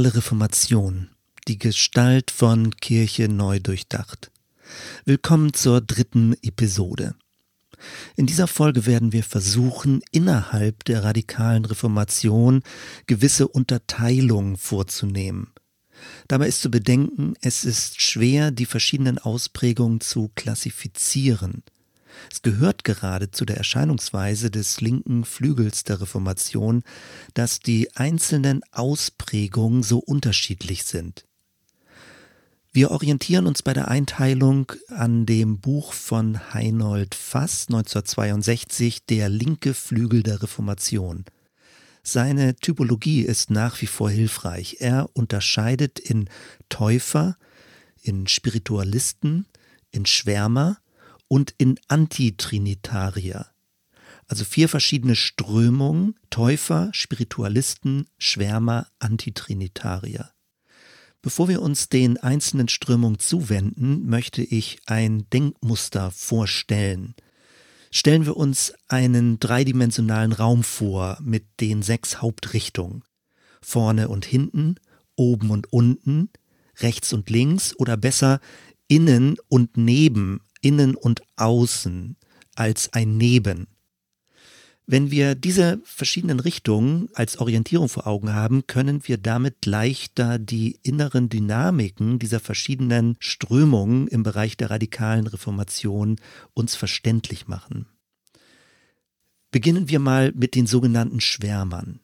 radikale Reformation, die Gestalt von Kirche neu durchdacht. Willkommen zur dritten Episode. In dieser Folge werden wir versuchen, innerhalb der radikalen Reformation gewisse Unterteilungen vorzunehmen. Dabei ist zu bedenken, es ist schwer, die verschiedenen Ausprägungen zu klassifizieren. Es gehört gerade zu der Erscheinungsweise des linken Flügels der Reformation, dass die einzelnen Ausprägungen so unterschiedlich sind. Wir orientieren uns bei der Einteilung an dem Buch von Heinold Fass 1962 Der linke Flügel der Reformation. Seine Typologie ist nach wie vor hilfreich. Er unterscheidet in Täufer, in Spiritualisten, in Schwärmer und in Antitrinitarier. Also vier verschiedene Strömungen, Täufer, Spiritualisten, Schwärmer, Antitrinitarier. Bevor wir uns den einzelnen Strömungen zuwenden, möchte ich ein Denkmuster vorstellen. Stellen wir uns einen dreidimensionalen Raum vor mit den sechs Hauptrichtungen. Vorne und hinten, oben und unten, rechts und links oder besser innen und neben innen und außen als ein Neben. Wenn wir diese verschiedenen Richtungen als Orientierung vor Augen haben, können wir damit leichter die inneren Dynamiken dieser verschiedenen Strömungen im Bereich der radikalen Reformation uns verständlich machen. Beginnen wir mal mit den sogenannten Schwärmern.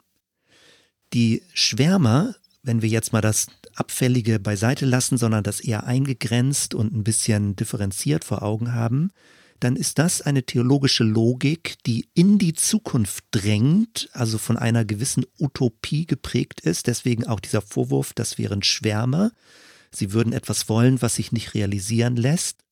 Die Schwärmer, wenn wir jetzt mal das Abfällige beiseite lassen, sondern das eher eingegrenzt und ein bisschen differenziert vor Augen haben, dann ist das eine theologische Logik, die in die Zukunft drängt, also von einer gewissen Utopie geprägt ist. Deswegen auch dieser Vorwurf, das wären Schwärmer. Sie würden etwas wollen, was sich nicht realisieren lässt.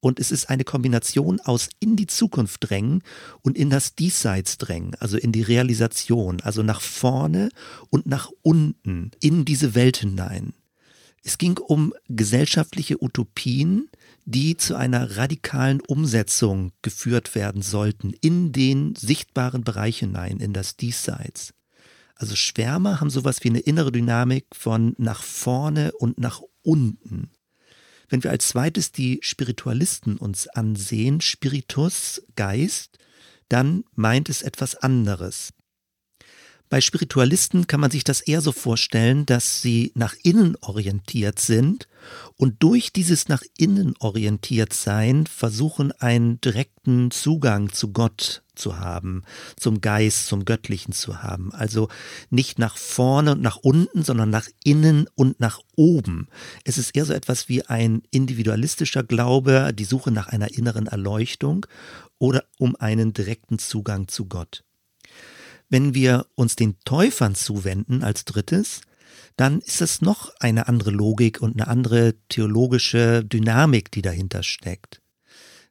Und es ist eine Kombination aus in die Zukunft drängen und in das Diesseits drängen, also in die Realisation, also nach vorne und nach unten, in diese Welt hinein. Es ging um gesellschaftliche Utopien, die zu einer radikalen Umsetzung geführt werden sollten in den sichtbaren Bereich hinein, in das Diesseits. Also Schwärmer haben sowas wie eine innere Dynamik von nach vorne und nach unten. Wenn wir als zweites die Spiritualisten uns ansehen, Spiritus, Geist, dann meint es etwas anderes. Bei Spiritualisten kann man sich das eher so vorstellen, dass sie nach innen orientiert sind und durch dieses nach innen orientiert sein versuchen, einen direkten Zugang zu Gott zu haben, zum Geist, zum Göttlichen zu haben. Also nicht nach vorne und nach unten, sondern nach innen und nach oben. Es ist eher so etwas wie ein individualistischer Glaube, die Suche nach einer inneren Erleuchtung oder um einen direkten Zugang zu Gott. Wenn wir uns den Täufern zuwenden als drittes, dann ist es noch eine andere Logik und eine andere theologische Dynamik, die dahinter steckt.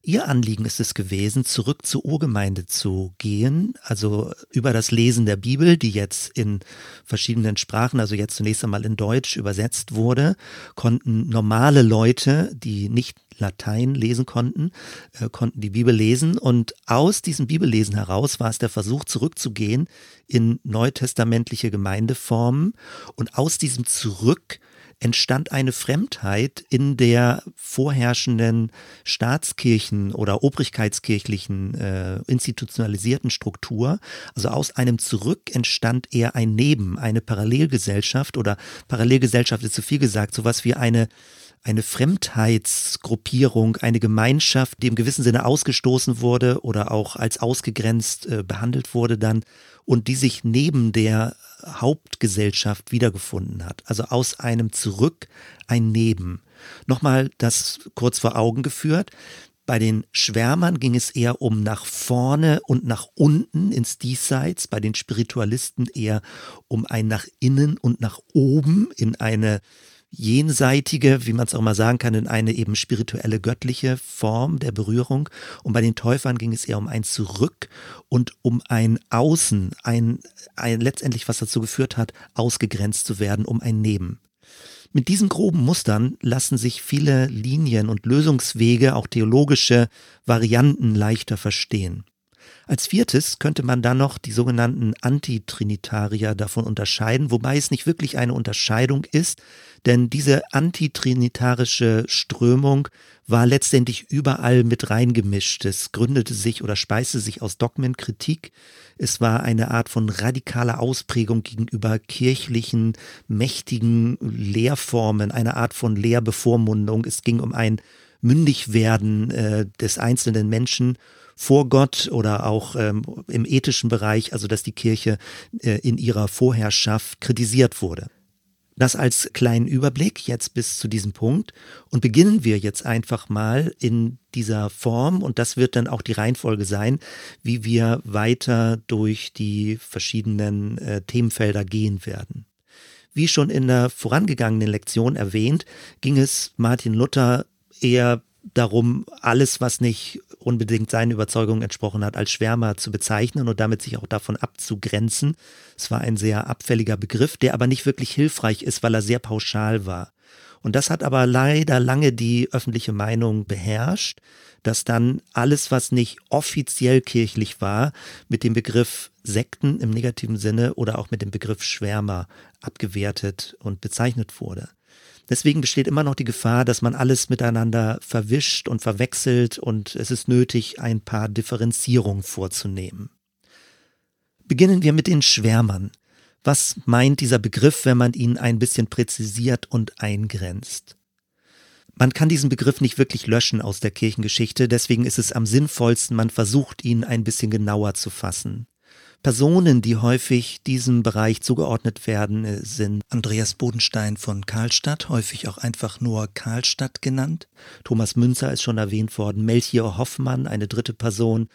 Ihr Anliegen ist es gewesen, zurück zur Urgemeinde zu gehen, also über das Lesen der Bibel, die jetzt in verschiedenen Sprachen, also jetzt zunächst einmal in Deutsch übersetzt wurde, konnten normale Leute, die nicht Latein lesen konnten, äh, konnten die Bibel lesen. Und aus diesem Bibellesen heraus war es der Versuch zurückzugehen in neutestamentliche Gemeindeformen. Und aus diesem Zurück entstand eine Fremdheit in der vorherrschenden Staatskirchen oder obrigkeitskirchlichen äh, institutionalisierten Struktur. Also aus einem Zurück entstand eher ein Neben, eine Parallelgesellschaft oder Parallelgesellschaft ist zu viel gesagt, sowas wie eine eine Fremdheitsgruppierung, eine Gemeinschaft, die im gewissen Sinne ausgestoßen wurde oder auch als ausgegrenzt äh, behandelt wurde dann und die sich neben der Hauptgesellschaft wiedergefunden hat. Also aus einem Zurück ein Neben. Nochmal das kurz vor Augen geführt. Bei den Schwärmern ging es eher um nach vorne und nach unten ins Diesseits, bei den Spiritualisten eher um ein nach innen und nach oben in eine jenseitige, wie man es auch mal sagen kann, in eine eben spirituelle, göttliche Form der Berührung. Und bei den Täufern ging es eher um ein Zurück und um ein Außen, ein, ein letztendlich, was dazu geführt hat, ausgegrenzt zu werden, um ein Neben. Mit diesen groben Mustern lassen sich viele Linien und Lösungswege, auch theologische Varianten leichter verstehen. Als viertes könnte man dann noch die sogenannten Antitrinitarier davon unterscheiden, wobei es nicht wirklich eine Unterscheidung ist, denn diese antitrinitarische Strömung war letztendlich überall mit reingemischt. Es gründete sich oder speiste sich aus Dogmenkritik. Es war eine Art von radikaler Ausprägung gegenüber kirchlichen, mächtigen Lehrformen, eine Art von Lehrbevormundung. Es ging um ein Mündigwerden äh, des einzelnen Menschen vor Gott oder auch ähm, im ethischen Bereich, also dass die Kirche äh, in ihrer Vorherrschaft kritisiert wurde. Das als kleinen Überblick jetzt bis zu diesem Punkt und beginnen wir jetzt einfach mal in dieser Form und das wird dann auch die Reihenfolge sein, wie wir weiter durch die verschiedenen äh, Themenfelder gehen werden. Wie schon in der vorangegangenen Lektion erwähnt, ging es Martin Luther eher darum, alles, was nicht unbedingt seinen Überzeugungen entsprochen hat, als Schwärmer zu bezeichnen und damit sich auch davon abzugrenzen. Es war ein sehr abfälliger Begriff, der aber nicht wirklich hilfreich ist, weil er sehr pauschal war. Und das hat aber leider lange die öffentliche Meinung beherrscht, dass dann alles, was nicht offiziell kirchlich war, mit dem Begriff Sekten im negativen Sinne oder auch mit dem Begriff Schwärmer abgewertet und bezeichnet wurde. Deswegen besteht immer noch die Gefahr, dass man alles miteinander verwischt und verwechselt und es ist nötig, ein paar Differenzierungen vorzunehmen. Beginnen wir mit den Schwärmern. Was meint dieser Begriff, wenn man ihn ein bisschen präzisiert und eingrenzt? Man kann diesen Begriff nicht wirklich löschen aus der Kirchengeschichte, deswegen ist es am sinnvollsten, man versucht ihn ein bisschen genauer zu fassen. Personen, die häufig diesem Bereich zugeordnet werden, äh, sind Andreas Bodenstein von Karlstadt, häufig auch einfach nur Karlstadt genannt. Thomas Münzer ist schon erwähnt worden. Melchior Hoffmann, eine dritte Person,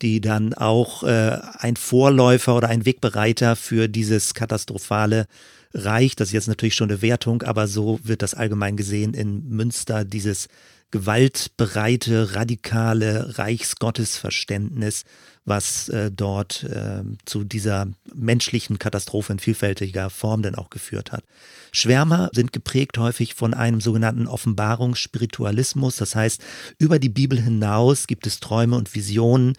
die dann auch äh, ein Vorläufer oder ein Wegbereiter für dieses katastrophale Reich, das ist jetzt natürlich schon eine Wertung, aber so wird das allgemein gesehen in Münster, dieses gewaltbereite, radikale Reichsgottesverständnis, was äh, dort äh, zu dieser menschlichen Katastrophe in vielfältiger Form denn auch geführt hat. Schwärmer sind geprägt häufig von einem sogenannten Offenbarungsspiritualismus. Das heißt, über die Bibel hinaus gibt es Träume und Visionen.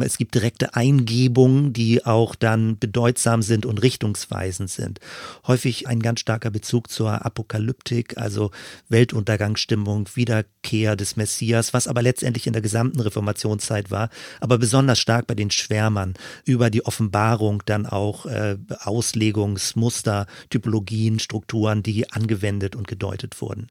Es gibt direkte Eingebungen, die auch dann bedeutsam sind und richtungsweisend sind. Häufig ein ganz starker Bezug zur Apokalyptik, also Weltuntergangsstimmung, Wiederkehr des Messias, was aber letztendlich in der gesamten Reformationszeit war, aber besonders stark bei den Schwärmern über die Offenbarung dann auch äh, Auslegungsmuster, Typologien, Strukturen, die angewendet und gedeutet wurden.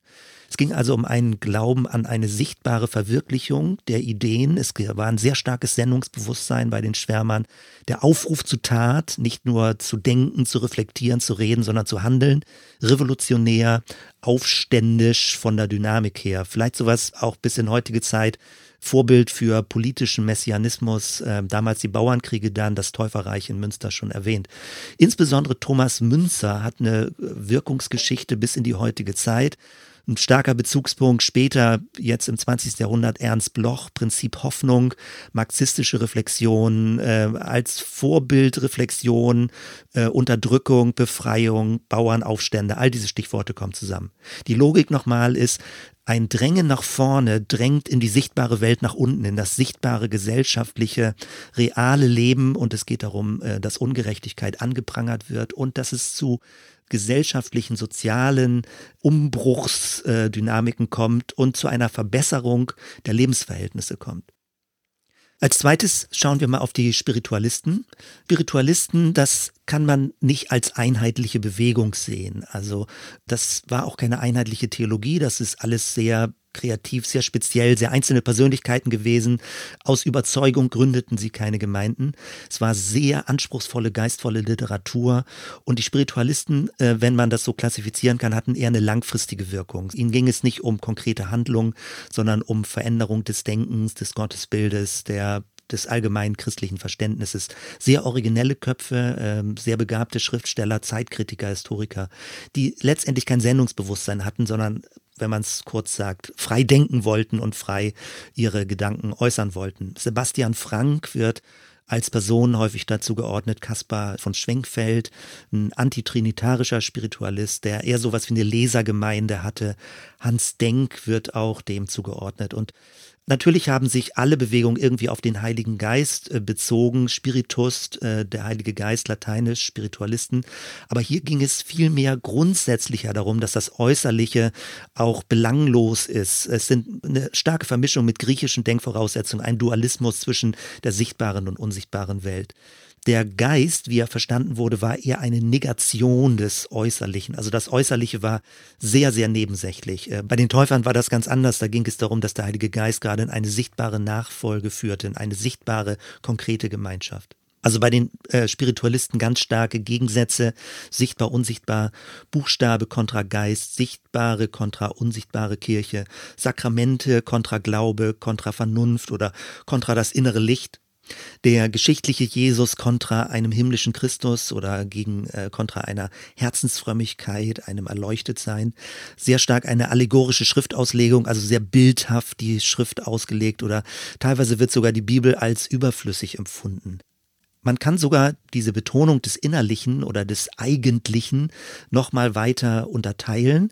Es ging also um einen Glauben an eine sichtbare Verwirklichung der Ideen. Es war ein sehr starkes Sendungsbewusstsein bei den Schwärmern. Der Aufruf zu Tat, nicht nur zu denken, zu reflektieren, zu reden, sondern zu handeln. Revolutionär, aufständisch von der Dynamik her. Vielleicht sowas auch bis in heutige Zeit Vorbild für politischen Messianismus, äh, damals die Bauernkriege, dann das Täuferreich in Münster schon erwähnt. Insbesondere Thomas Münzer hat eine Wirkungsgeschichte bis in die heutige Zeit. Ein starker Bezugspunkt später, jetzt im 20. Jahrhundert, Ernst Bloch, Prinzip Hoffnung, marxistische Reflexion, äh, als Vorbildreflexion, äh, Unterdrückung, Befreiung, Bauernaufstände, all diese Stichworte kommen zusammen. Die Logik nochmal ist, ein Drängen nach vorne drängt in die sichtbare Welt nach unten, in das sichtbare gesellschaftliche, reale Leben. Und es geht darum, äh, dass Ungerechtigkeit angeprangert wird und dass es zu gesellschaftlichen, sozialen Umbruchsdynamiken kommt und zu einer Verbesserung der Lebensverhältnisse kommt. Als zweites schauen wir mal auf die Spiritualisten. Spiritualisten, das kann man nicht als einheitliche Bewegung sehen. Also das war auch keine einheitliche Theologie, das ist alles sehr kreativ, sehr speziell, sehr einzelne Persönlichkeiten gewesen. Aus Überzeugung gründeten sie keine Gemeinden. Es war sehr anspruchsvolle, geistvolle Literatur und die Spiritualisten, äh, wenn man das so klassifizieren kann, hatten eher eine langfristige Wirkung. Ihnen ging es nicht um konkrete Handlungen, sondern um Veränderung des Denkens, des Gottesbildes, der des allgemeinen christlichen Verständnisses. Sehr originelle Köpfe, äh, sehr begabte Schriftsteller, Zeitkritiker, Historiker, die letztendlich kein Sendungsbewusstsein hatten, sondern wenn man es kurz sagt, frei denken wollten und frei ihre Gedanken äußern wollten. Sebastian Frank wird als Person häufig dazu geordnet Kaspar von Schwenkfeld, ein antitrinitarischer Spiritualist, der eher sowas wie eine Lesergemeinde hatte. Hans Denk wird auch dem zugeordnet und Natürlich haben sich alle Bewegungen irgendwie auf den Heiligen Geist äh, bezogen, Spiritus, äh, der Heilige Geist, lateinisch, Spiritualisten. Aber hier ging es vielmehr grundsätzlicher darum, dass das Äußerliche auch belanglos ist. Es sind eine starke Vermischung mit griechischen Denkvoraussetzungen, ein Dualismus zwischen der sichtbaren und unsichtbaren Welt der Geist, wie er verstanden wurde, war eher eine Negation des Äußerlichen. Also das Äußerliche war sehr, sehr nebensächlich. Äh, bei den Täufern war das ganz anders. Da ging es darum, dass der Heilige Geist gerade in eine sichtbare Nachfolge führte, in eine sichtbare, konkrete Gemeinschaft. Also bei den äh, Spiritualisten ganz starke Gegensätze, sichtbar, unsichtbar, Buchstabe kontra Geist, sichtbare kontra unsichtbare Kirche, Sakramente kontra Glaube, kontra Vernunft oder kontra das innere Licht. Der geschichtliche Jesus kontra einem himmlischen Christus oder gegen äh, kontra einer Herzensfrömmigkeit, einem Erleuchtetsein. Sehr stark eine allegorische Schriftauslegung, also sehr bildhaft die Schrift ausgelegt oder teilweise wird sogar die Bibel als überflüssig empfunden. Man kann sogar diese Betonung des Innerlichen oder des Eigentlichen nochmal weiter unterteilen.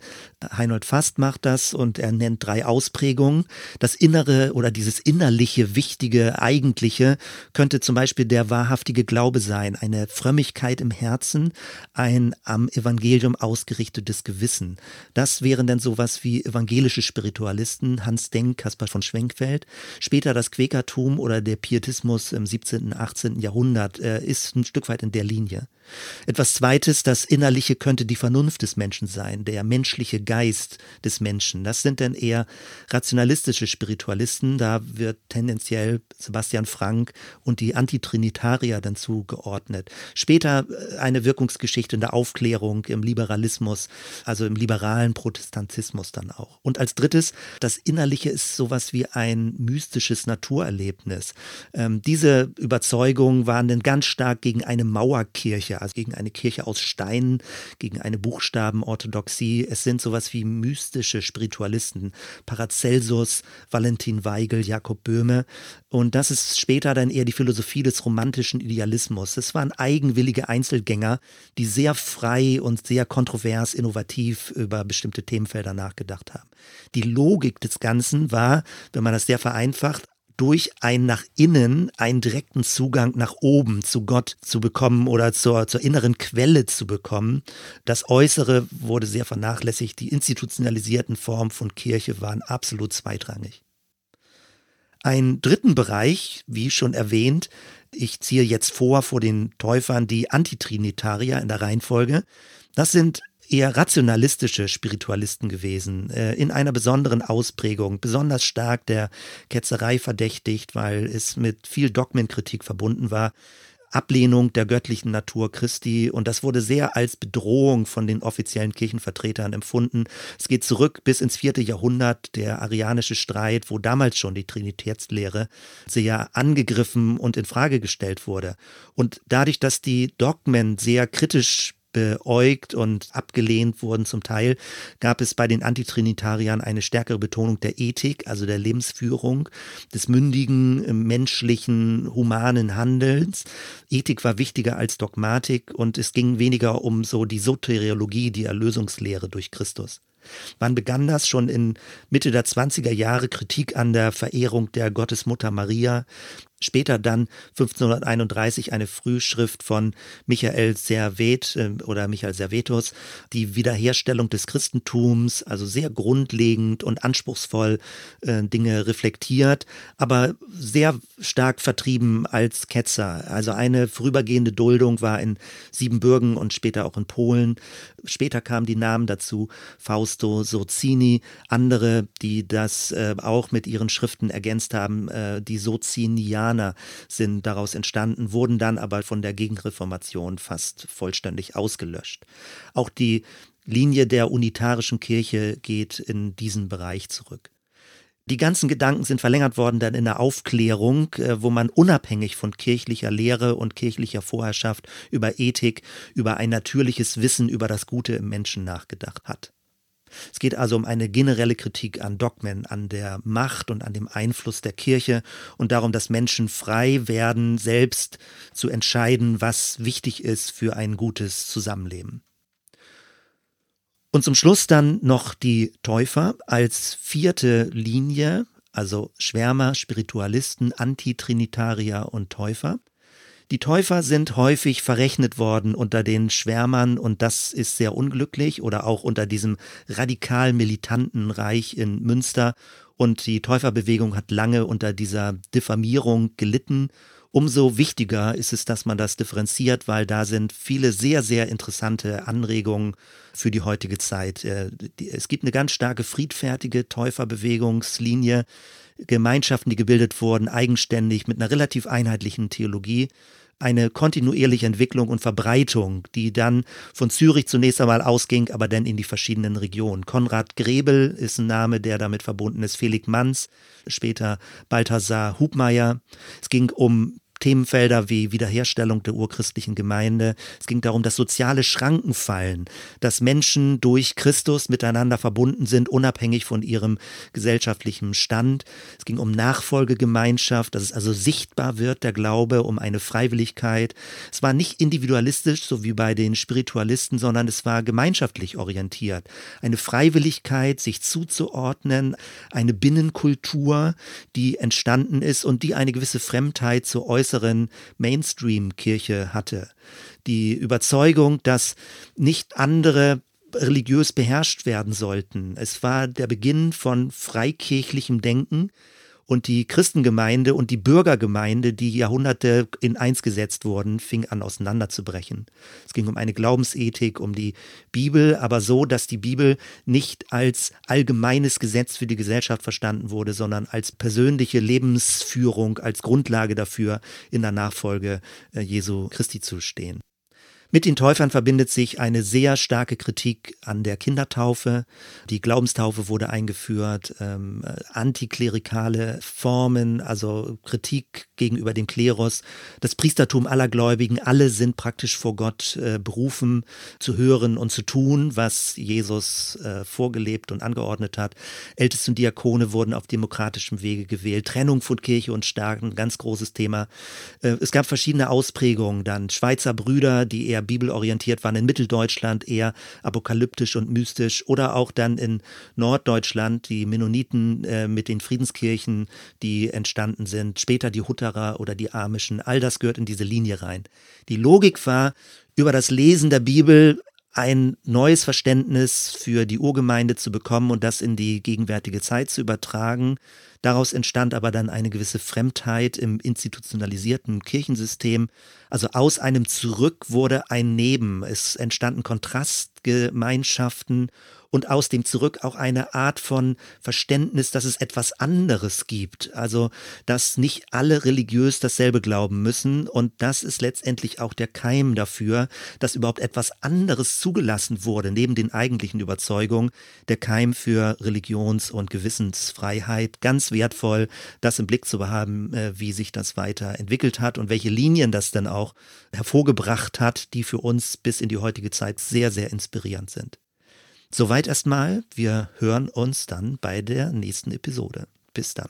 Heinold Fast macht das und er nennt drei Ausprägungen. Das Innere oder dieses innerliche, wichtige, eigentliche könnte zum Beispiel der wahrhaftige Glaube sein, eine Frömmigkeit im Herzen, ein am Evangelium ausgerichtetes Gewissen. Das wären dann sowas wie evangelische Spiritualisten, Hans Denk, Kaspar von Schwenkfeld, später das Quäkertum oder der Pietismus im 17., 18. Jahrhundert Jahrhundert äh, ist ein Stück weit in der Linie. Etwas Zweites, das Innerliche könnte die Vernunft des Menschen sein, der menschliche Geist des Menschen. Das sind dann eher rationalistische Spiritualisten. Da wird tendenziell Sebastian Frank und die Antitrinitarier dann zugeordnet. Später äh, eine Wirkungsgeschichte in der Aufklärung, im Liberalismus, also im liberalen Protestantismus dann auch. Und als drittes, das Innerliche ist sowas wie ein mystisches Naturerlebnis. Ähm, diese Überzeugungen waren dann ganz stark gegen eine Mauerkirche also gegen eine Kirche aus Steinen, gegen eine Buchstabenorthodoxie. Es sind sowas wie mystische Spiritualisten, Paracelsus, Valentin Weigel, Jakob Böhme. Und das ist später dann eher die Philosophie des romantischen Idealismus. Es waren eigenwillige Einzelgänger, die sehr frei und sehr kontrovers, innovativ über bestimmte Themenfelder nachgedacht haben. Die Logik des Ganzen war, wenn man das sehr vereinfacht, durch ein nach innen einen direkten Zugang nach oben zu Gott zu bekommen oder zur, zur inneren Quelle zu bekommen. Das Äußere wurde sehr vernachlässigt. Die institutionalisierten Formen von Kirche waren absolut zweitrangig. Ein dritten Bereich, wie schon erwähnt, ich ziehe jetzt vor vor den Täufern die Antitrinitarier in der Reihenfolge. Das sind eher rationalistische Spiritualisten gewesen, äh, in einer besonderen Ausprägung, besonders stark der Ketzerei verdächtigt, weil es mit viel Dogmenkritik verbunden war. Ablehnung der göttlichen Natur Christi und das wurde sehr als Bedrohung von den offiziellen Kirchenvertretern empfunden. Es geht zurück bis ins vierte Jahrhundert, der arianische Streit, wo damals schon die Trinitätslehre sehr angegriffen und in Frage gestellt wurde. Und dadurch, dass die Dogmen sehr kritisch beäugt und abgelehnt wurden zum Teil, gab es bei den Antitrinitariern eine stärkere Betonung der Ethik, also der Lebensführung, des mündigen, äh, menschlichen, humanen Handelns. Ethik war wichtiger als Dogmatik und es ging weniger um so die Soteriologie, die Erlösungslehre durch Christus. Wann begann das? Schon in Mitte der 20er Jahre Kritik an der Verehrung der Gottesmutter Maria, Später dann 1531 eine Frühschrift von Michael Servet äh, oder Michael Servetus, die Wiederherstellung des Christentums, also sehr grundlegend und anspruchsvoll äh, Dinge reflektiert, aber sehr stark vertrieben als Ketzer. Also eine vorübergehende Duldung war in Siebenbürgen und später auch in Polen. Später kamen die Namen dazu, Fausto, Sozini, andere, die das äh, auch mit ihren Schriften ergänzt haben, äh, die Sozinianer Lutheraner sind daraus entstanden, wurden dann aber von der Gegenreformation fast vollständig ausgelöscht. Auch die Linie der unitarischen Kirche geht in diesen Bereich zurück. Die ganzen Gedanken sind verlängert worden dann in der Aufklärung, äh, wo man unabhängig von kirchlicher Lehre und kirchlicher Vorherrschaft über Ethik, über ein natürliches Wissen über das Gute im Menschen nachgedacht hat. Es geht also um eine generelle Kritik an Dogmen, an der Macht und an dem Einfluss der Kirche und darum, dass Menschen frei werden, selbst zu entscheiden, was wichtig ist für ein gutes Zusammenleben. Und zum Schluss dann noch die Täufer als vierte Linie, also Schwärmer, Spiritualisten, Antitrinitarier und Täufer. Die Täufer sind häufig verrechnet worden unter den Schwärmern und das ist sehr unglücklich oder auch unter diesem radikal militanten Reich in Münster. Und die Täuferbewegung hat lange unter dieser Diffamierung gelitten. Umso wichtiger ist es, dass man das differenziert, weil da sind viele sehr, sehr interessante Anregungen für die heutige Zeit. Äh, es gibt eine ganz starke friedfertige Täuferbewegungslinie, Gemeinschaften, die gebildet wurden, eigenständig mit einer relativ einheitlichen Theologie eine kontinuierliche Entwicklung und Verbreitung, die dann von Zürich zunächst einmal ausging, aber dann in die verschiedenen Regionen. Konrad Grebel ist ein Name, der damit verbunden ist, Felix Manz, später Balthasar Hubmeier. Es ging um Themenfelder wie Wiederherstellung der urchristlichen Gemeinde. Es ging darum, dass soziale Schranken fallen, dass Menschen durch Christus miteinander verbunden sind, unabhängig von ihrem gesellschaftlichen Stand. Es ging um Nachfolgegemeinschaft, dass es also sichtbar wird, der Glaube, um eine Freiwilligkeit. Es war nicht individualistisch, so wie bei den Spiritualisten, sondern es war gemeinschaftlich orientiert. Eine Freiwilligkeit, sich zuzuordnen, eine Binnenkultur, die entstanden ist und die eine gewisse Fremdheit zu äußern größeren Mainstream-Kirche hatte. Die Überzeugung, dass nicht andere religiös beherrscht werden sollten. Es war der Beginn von freikirchlichem Denken, und die Christengemeinde und die Bürgergemeinde, die Jahrhunderte in eins gesetzt wurden, fing an auseinanderzubrechen. Es ging um eine Glaubensethik, um die Bibel, aber so, dass die Bibel nicht als allgemeines Gesetz für die Gesellschaft verstanden wurde, sondern als persönliche Lebensführung, als Grundlage dafür, in der Nachfolge äh, Jesu Christi zu stehen. Mit den Täufern verbindet sich eine sehr starke Kritik an der Kindertaufe. Die Glaubenstaufe wurde eingeführt, ähm, antiklerikale Formen, also Kritik gegenüber dem Klerus, das Priestertum aller Gläubigen, alle sind praktisch vor Gott äh, berufen zu hören und zu tun, was Jesus äh, vorgelebt und angeordnet hat. Älteste und Diakone wurden auf demokratischem Wege gewählt. Trennung von Kirche und Staat, ein ganz großes Thema. Äh, es gab verschiedene Ausprägungen dann. Schweizer Brüder, die eher eher bibelorientiert waren, in Mitteldeutschland eher apokalyptisch und mystisch oder auch dann in Norddeutschland die Mennoniten äh, mit den Friedenskirchen, die entstanden sind, später die Hutterer oder die Amischen, all das gehört in diese Linie rein. Die Logik war, über das Lesen der Bibel ein neues Verständnis für die Urgemeinde zu bekommen und das in die gegenwärtige Zeit zu übertragen. Daraus entstand aber dann eine gewisse Fremdheit im institutionalisierten Kirchensystem. Also aus einem Zurück wurde ein Neben. Es entstanden Kontrastgemeinschaften und aus dem Zurück auch eine Art von Verständnis, dass es etwas anderes gibt. Also, dass nicht alle religiös dasselbe glauben müssen. Und das ist letztendlich auch der Keim dafür, dass überhaupt etwas anderes zugelassen wurde, neben den eigentlichen Überzeugungen. Der Keim für Religions- und Gewissensfreiheit. Ganz wertvoll, das im Blick zu haben, äh, wie sich das weiterentwickelt hat und welche Linien das dann auch hervorgebracht hat, die für uns bis in die heutige Zeit sehr, sehr inspirierend sind. Soweit erstmal. Wir hören uns dann bei der nächsten Episode. Bis dann.